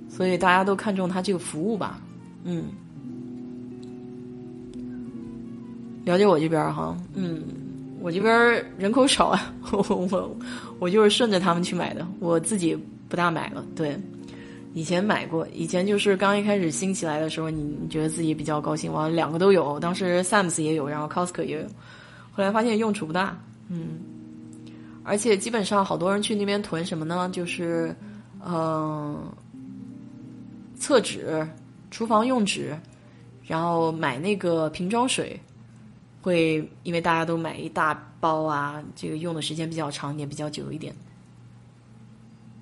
所以大家都看中它这个服务吧，嗯，了解我这边哈，嗯，我这边人口少啊，我我我就是顺着他们去买的，我自己不大买了，对。以前买过，以前就是刚一开始兴起来的时候，你你觉得自己比较高兴，我两个都有，当时 Sam's 也有，然后 Costco 也有，后来发现用处不大，嗯，而且基本上好多人去那边囤什么呢？就是，嗯，厕纸、厨房用纸，然后买那个瓶装水，会因为大家都买一大包啊，这个用的时间比较长，也比较久一点。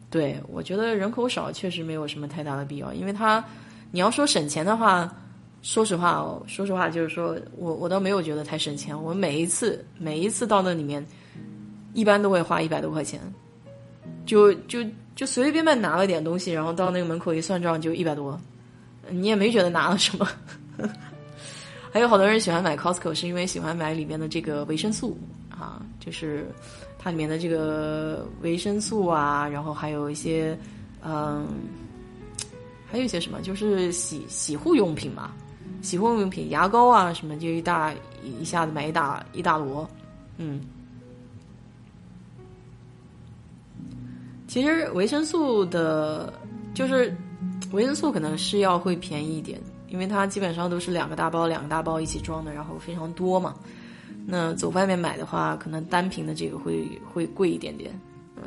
对，我觉得人口少确实没有什么太大的必要，因为它，你要说省钱的话，说实话，说实话就是说我我倒没有觉得太省钱。我每一次每一次到那里面，一般都会花一百多块钱，就就就随随便便拿了点东西，然后到那个门口一算账就一百多，你也没觉得拿了什么。还有好多人喜欢买 Costco，是因为喜欢买里面的这个维生素啊，就是。它里面的这个维生素啊，然后还有一些，嗯，还有一些什么，就是洗洗护用品嘛，洗护用品，牙膏啊什么，就一大一下子买一大一大摞，嗯。其实维生素的，就是维生素可能是要会便宜一点，因为它基本上都是两个大包两个大包一起装的，然后非常多嘛。那走外面买的话，可能单瓶的这个会会贵一点点，嗯。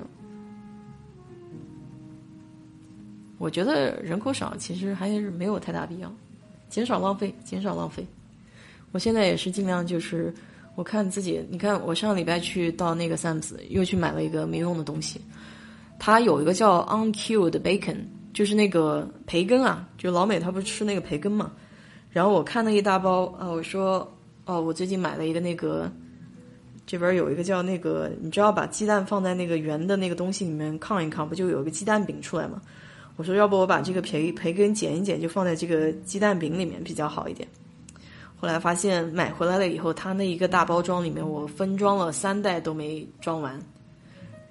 我觉得人口少，其实还是没有太大必要，减少浪费，减少浪费。我现在也是尽量就是，我看自己，你看我上礼拜去到那个 Sam's 又去买了一个没用的东西，它有一个叫 Unkilled Bacon，就是那个培根啊，就老美他不是吃那个培根嘛，然后我看那一大包啊，我说。哦，我最近买了一个那个，这边有一个叫那个，你知道把鸡蛋放在那个圆的那个东西里面炕一炕，不就有个鸡蛋饼出来吗？我说要不我把这个培培根剪一剪，就放在这个鸡蛋饼里面比较好一点。后来发现买回来了以后，它那一个大包装里面我分装了三袋都没装完，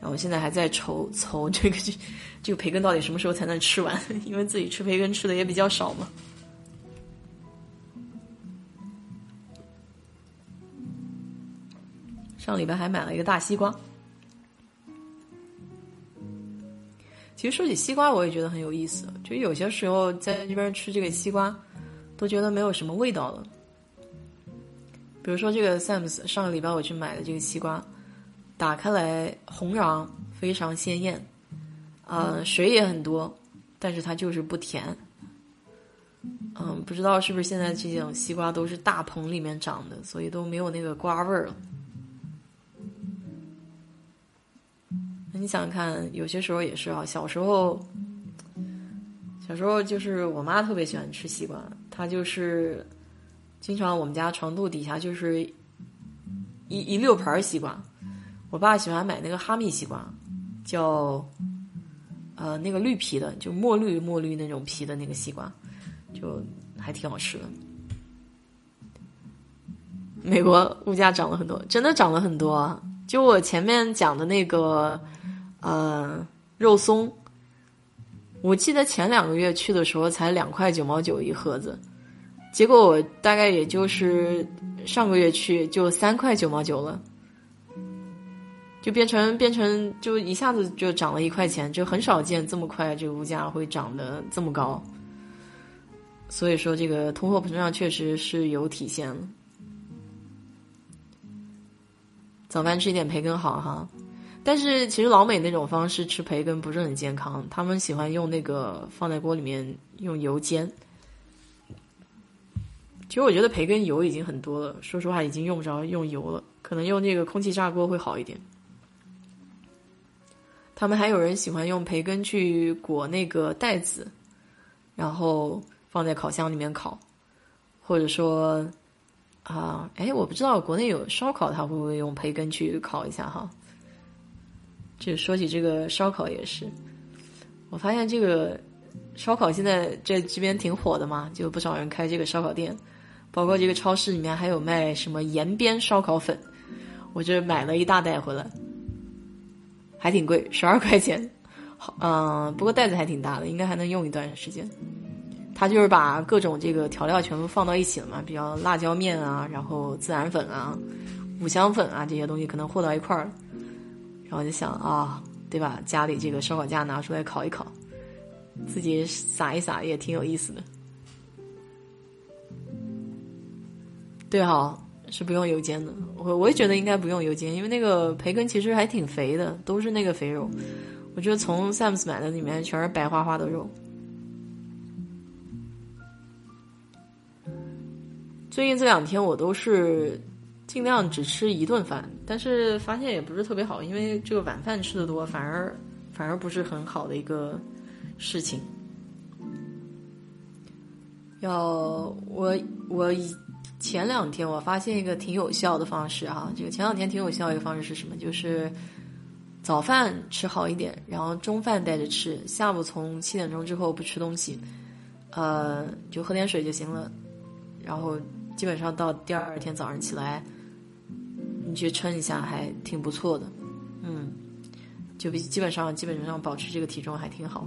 然后我现在还在愁 愁这个这这个培根到底什么时候才能吃完？因为自己吃培根吃的也比较少嘛。上礼拜还买了一个大西瓜。其实说起西瓜，我也觉得很有意思。就有些时候在这边吃这个西瓜，都觉得没有什么味道了。比如说这个 Sam's，上个礼拜我去买的这个西瓜，打开来红瓤，非常鲜艳，呃，水也很多，但是它就是不甜。嗯，不知道是不是现在这种西瓜都是大棚里面长的，所以都没有那个瓜味儿了。你想想看，有些时候也是啊。小时候，小时候就是我妈特别喜欢吃西瓜，她就是经常我们家床头底下就是一一溜盘西瓜。我爸喜欢买那个哈密西瓜，叫呃那个绿皮的，就墨绿墨绿那种皮的那个西瓜，就还挺好吃的。美国物价涨了很多，真的涨了很多。就我前面讲的那个。呃，肉松，我记得前两个月去的时候才两块九毛九一盒子，结果我大概也就是上个月去就三块九毛九了。就变成变成就一下子就涨了一块钱，就很少见这么快，这个物价会涨得这么高。所以说，这个通货膨胀确实是有体现了。早饭吃一点培根好哈，但是其实老美那种方式吃培根不是很健康，他们喜欢用那个放在锅里面用油煎。其实我觉得培根油已经很多了，说实话已经用不着用油了，可能用那个空气炸锅会好一点。他们还有人喜欢用培根去裹那个袋子，然后放在烤箱里面烤，或者说啊，哎，我不知道国内有烧烤，他会不会用培根去烤一下哈？就说起这个烧烤也是，我发现这个烧烤现在这这边挺火的嘛，就不少人开这个烧烤店。包括这个超市里面还有卖什么延边烧烤粉，我这买了一大袋回来，还挺贵，十二块钱。好，嗯，不过袋子还挺大的，应该还能用一段时间。他就是把各种这个调料全部放到一起了嘛，比较辣椒面啊，然后孜然粉啊、五香粉啊这些东西可能和到一块儿，然后就想啊，对吧？家里这个烧烤架拿出来烤一烤，自己撒一撒也挺有意思的。对哈，是不用油煎的。我我也觉得应该不用油煎，因为那个培根其实还挺肥的，都是那个肥肉。我觉得从 Sam's 买的里面全是白花花的肉。最近这两天我都是尽量只吃一顿饭，但是发现也不是特别好，因为这个晚饭吃的多，反而反而不是很好的一个事情。要我我。前两天我发现一个挺有效的方式哈，这个前两天挺有效一个方式是什么？就是早饭吃好一点，然后中饭带着吃，下午从七点钟之后不吃东西，呃，就喝点水就行了。然后基本上到第二天早上起来，你去称一下还挺不错的，嗯，就比基本上基本上保持这个体重还挺好，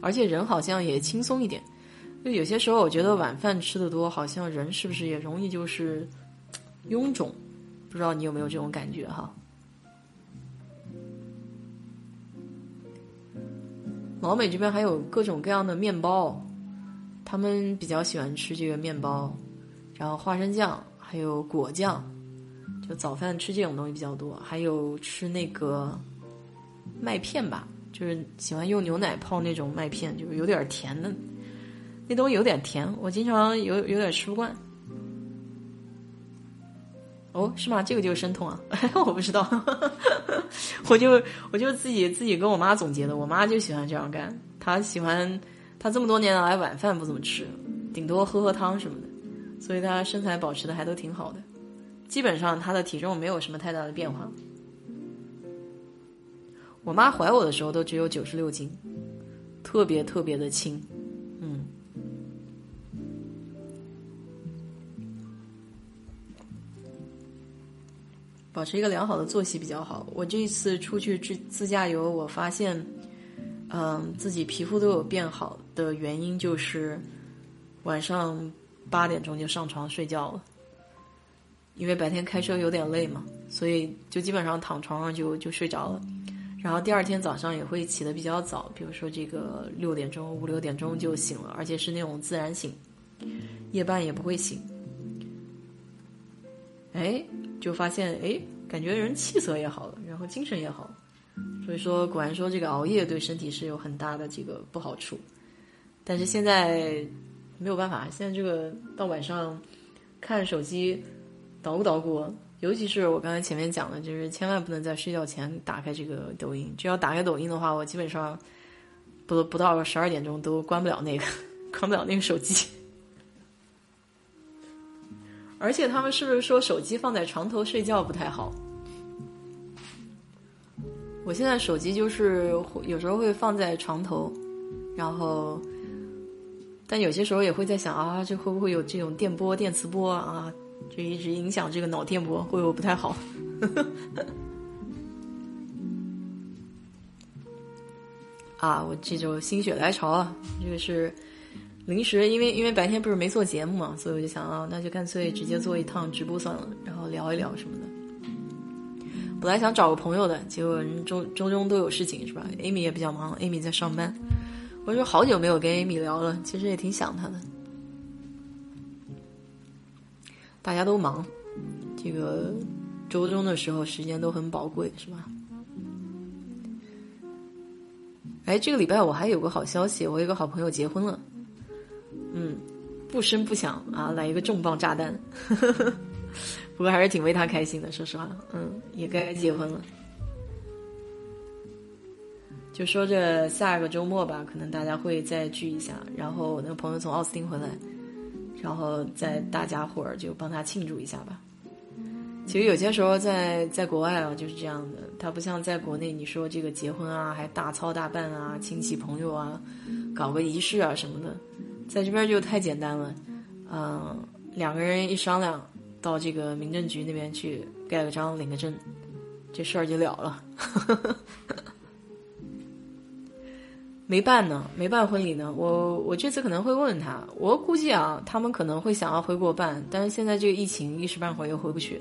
而且人好像也轻松一点。就有些时候，我觉得晚饭吃的多，好像人是不是也容易就是臃肿？不知道你有没有这种感觉哈？老美这边还有各种各样的面包，他们比较喜欢吃这个面包，然后花生酱，还有果酱，就早饭吃这种东西比较多。还有吃那个麦片吧，就是喜欢用牛奶泡那种麦片，就是有点甜的。那东西有点甜，我经常有有点吃不惯。哦，是吗？这个就是生痛啊？我不知道，我就我就自己自己跟我妈总结的。我妈就喜欢这样干，她喜欢她这么多年来晚饭不怎么吃，顶多喝喝汤什么的，所以她身材保持的还都挺好的，基本上她的体重没有什么太大的变化。我妈怀我的时候都只有九十六斤，特别特别的轻。保持一个良好的作息比较好。我这一次出去自自驾游，我发现，嗯，自己皮肤都有变好的原因就是晚上八点钟就上床睡觉了，因为白天开车有点累嘛，所以就基本上躺床上就就睡着了。然后第二天早上也会起得比较早，比如说这个六点钟、五六点钟就醒了，而且是那种自然醒，夜半也不会醒。哎。就发现哎，感觉人气色也好了，然后精神也好，所以说果然说这个熬夜对身体是有很大的这个不好处。但是现在没有办法，现在这个到晚上看手机捣鼓捣鼓，尤其是我刚才前面讲的，就是千万不能在睡觉前打开这个抖音。只要打开抖音的话，我基本上不不到十二点钟都关不了那个 关不了那个手机。而且他们是不是说手机放在床头睡觉不太好？我现在手机就是有时候会放在床头，然后，但有些时候也会在想啊，这会不会有这种电波、电磁波啊？就一直影响这个脑电波，会不会不太好？啊，我这就心血来潮了，这个是。临时，因为因为白天不是没做节目嘛，所以我就想啊，那就干脆直接做一趟直播算了，然后聊一聊什么的。本来想找个朋友的，结果人周周中都有事情，是吧？Amy 也比较忙，Amy 在上班。我说好久没有跟 Amy 聊了，其实也挺想她的。大家都忙，这个周中的时候时间都很宝贵，是吧？哎，这个礼拜我还有个好消息，我有个好朋友结婚了。嗯，不声不响啊，来一个重磅炸弹。不过还是挺为他开心的，说实话，嗯，也该结婚了。就说着下个周末吧，可能大家会再聚一下。然后我那个朋友从奥斯汀回来，然后再大家伙儿就帮他庆祝一下吧。其实有些时候在在国外啊就是这样的，他不像在国内，你说这个结婚啊还大操大办啊，亲戚朋友啊，搞个仪式啊什么的，在这边就太简单了，嗯，两个人一商量。到这个民政局那边去盖个章、领个证，这事儿就了了。没办呢，没办婚礼呢。我我这次可能会问问他，我估计啊，他们可能会想要回国办，但是现在这个疫情一时半会儿又回不去，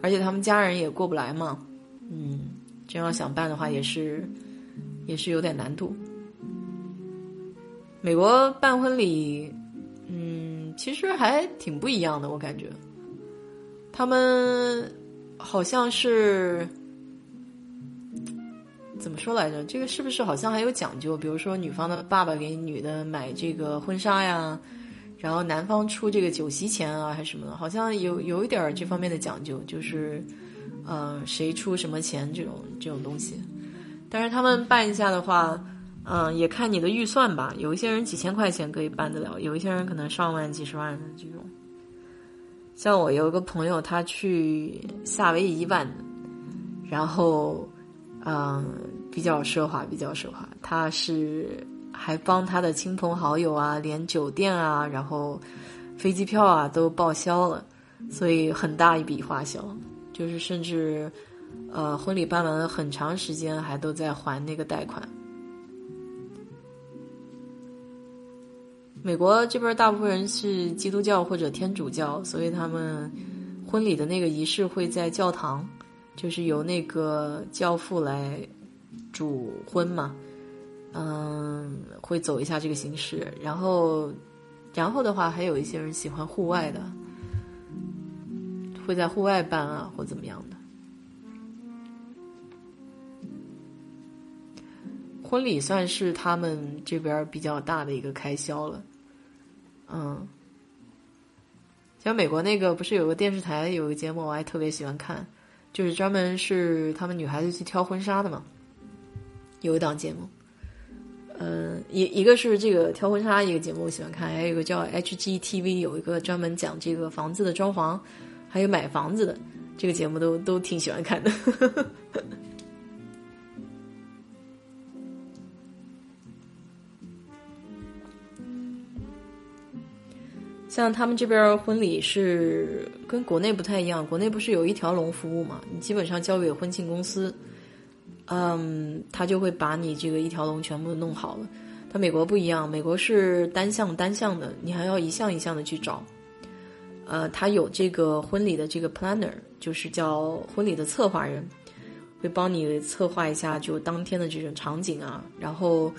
而且他们家人也过不来嘛。嗯，真要想办的话，也是也是有点难度。美国办婚礼，嗯，其实还挺不一样的，我感觉。他们好像是怎么说来着？这个是不是好像还有讲究？比如说，女方的爸爸给女的买这个婚纱呀，然后男方出这个酒席钱啊，还是什么的？好像有有一点这方面的讲究，就是呃，谁出什么钱这种这种东西。但是他们办一下的话，嗯，也看你的预算吧。有一些人几千块钱可以办得了，有一些人可能上万、几十万的这种。像我有一个朋友，他去夏威夷办，然后，嗯，比较奢华，比较奢华。他是还帮他的亲朋好友啊，连酒店啊，然后飞机票啊都报销了，所以很大一笔花销。就是甚至，呃，婚礼办完了很长时间，还都在还那个贷款。美国这边大部分人是基督教或者天主教，所以他们婚礼的那个仪式会在教堂，就是由那个教父来主婚嘛，嗯，会走一下这个形式。然后，然后的话，还有一些人喜欢户外的，会在户外办啊，或怎么样的。婚礼算是他们这边比较大的一个开销了。嗯，像美国那个不是有个电视台有个节目，我还特别喜欢看，就是专门是他们女孩子去挑婚纱的嘛。有一档节目，嗯，一一个是这个挑婚纱一个节目我喜欢看，还有一个叫 HGTV 有一个专门讲这个房子的装潢，还有买房子的这个节目都都挺喜欢看的。呵呵像他们这边婚礼是跟国内不太一样，国内不是有一条龙服务嘛？你基本上交给婚庆公司，嗯，他就会把你这个一条龙全部弄好了。他美国不一样，美国是单向单向的，你还要一项一项的去找。呃，他有这个婚礼的这个 planner，就是叫婚礼的策划人，会帮你策划一下就当天的这种场景啊。然后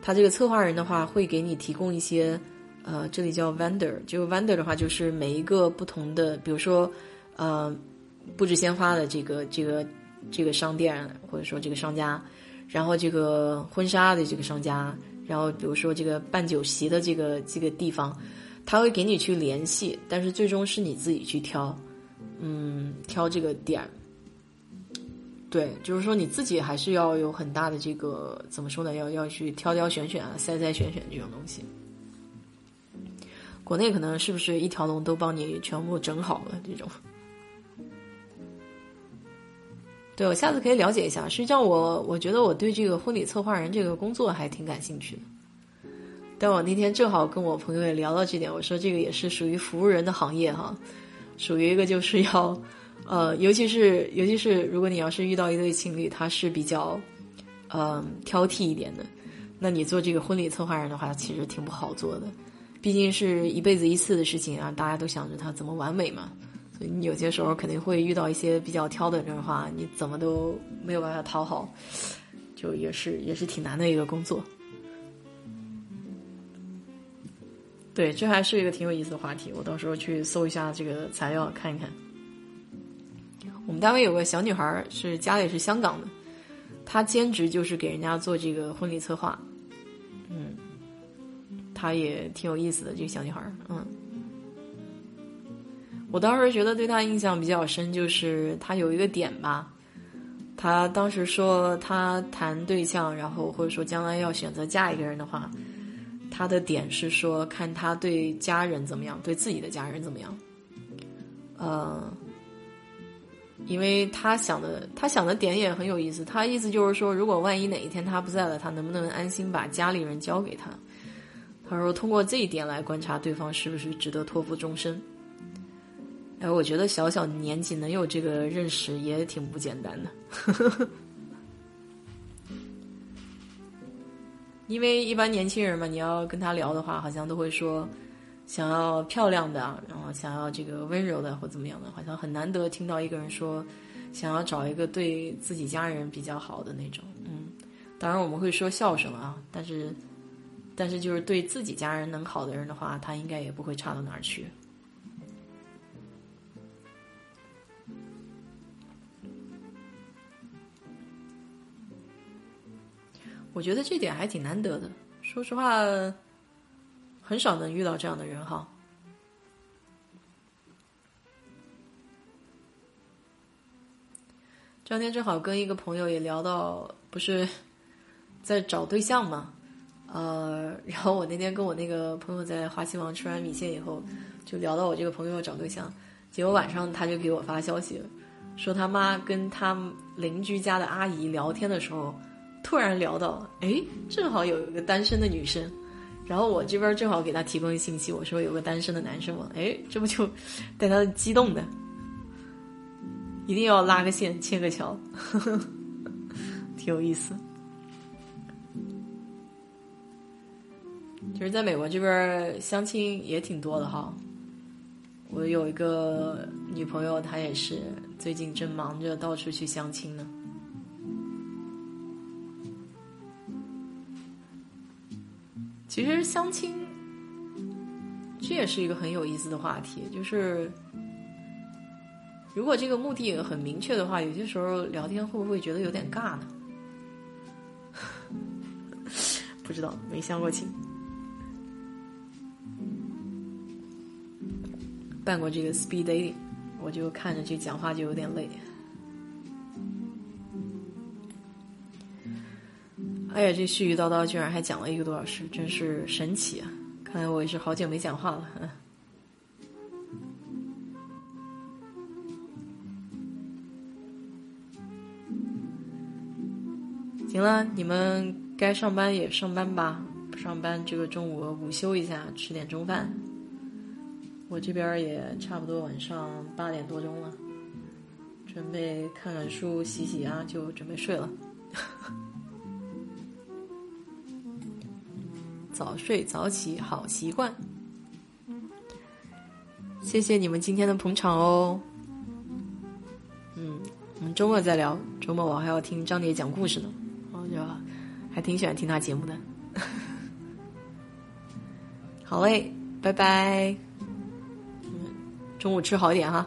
他这个策划人的话，会给你提供一些。呃，这里叫 vendor，就 vendor 的话，就是每一个不同的，比如说，呃，布置鲜花的这个这个这个商店，或者说这个商家，然后这个婚纱的这个商家，然后比如说这个办酒席的这个这个地方，他会给你去联系，但是最终是你自己去挑，嗯，挑这个点，对，就是说你自己还是要有很大的这个怎么说呢？要要去挑挑选选啊，筛筛选选这种东西。国内可能是不是一条龙都帮你全部整好了这种？对我下次可以了解一下。实际上，我我觉得我对这个婚礼策划人这个工作还挺感兴趣的。但我那天正好跟我朋友也聊到这点，我说这个也是属于服务人的行业哈，属于一个就是要呃，尤其是尤其是如果你要是遇到一对情侣，他是比较嗯挑剔一点的，那你做这个婚礼策划人的话，其实挺不好做的。毕竟是一辈子一次的事情啊，大家都想着他怎么完美嘛，所以你有些时候肯定会遇到一些比较挑的人的话，你怎么都没有办法讨好，就也是也是挺难的一个工作。对，这还是一个挺有意思的话题，我到时候去搜一下这个材料看一看。我们单位有个小女孩，是家里是香港的，她兼职就是给人家做这个婚礼策划，她也挺有意思的这个小女孩儿，嗯。我当时觉得对她印象比较深，就是她有一个点吧，她当时说她谈对象，然后或者说将来要选择嫁一个人的话。他的点是说，看他对家人怎么样，对自己的家人怎么样。呃，因为他想的，他想的点也很有意思。他意思就是说，如果万一哪一天他不在了，他能不能安心把家里人交给他？他说，通过这一点来观察对方是不是值得托付终身。哎，我觉得小小年纪能有这个认识也挺不简单的。因为一般年轻人嘛，你要跟他聊的话，好像都会说想要漂亮的，然后想要这个温柔的或怎么样的，好像很难得听到一个人说想要找一个对自己家人比较好的那种。嗯，当然我们会说孝顺啊，但是但是就是对自己家人能好的人的话，他应该也不会差到哪儿去。我觉得这点还挺难得的。说实话，很少能遇到这样的人哈。这两天正好跟一个朋友也聊到，不是在找对象嘛，呃，然后我那天跟我那个朋友在华西王吃完米线以后，就聊到我这个朋友找对象，结果晚上他就给我发消息，说他妈跟他邻居家的阿姨聊天的时候。突然聊到，哎，正好有一个单身的女生，然后我这边正好给他提供信息，我说有个单身的男生嘛，哎，这不就带他激动的，一定要拉个线，牵个桥，呵 呵挺有意思。就是在美国这边相亲也挺多的哈，我有一个女朋友，她也是最近正忙着到处去相亲呢。其实相亲，这也是一个很有意思的话题。就是如果这个目的很明确的话，有些时候聊天会不会觉得有点尬呢？不知道，没相过亲，办过这个 speed dating，我就看着这讲话就有点累。哎呀，这絮絮叨叨居然还讲了一个多小时，真是神奇啊！看来我也是好久没讲话了。行了，你们该上班也上班吧，不上班这个中午午休一下，吃点中饭。我这边也差不多晚上八点多钟了，准备看看书、洗洗啊，就准备睡了。早睡早起好习惯，谢谢你们今天的捧场哦。嗯，我们周末再聊，周末我还要听张姐讲故事呢，我就还挺喜欢听她节目的。好嘞，拜拜。中午吃好一点哈。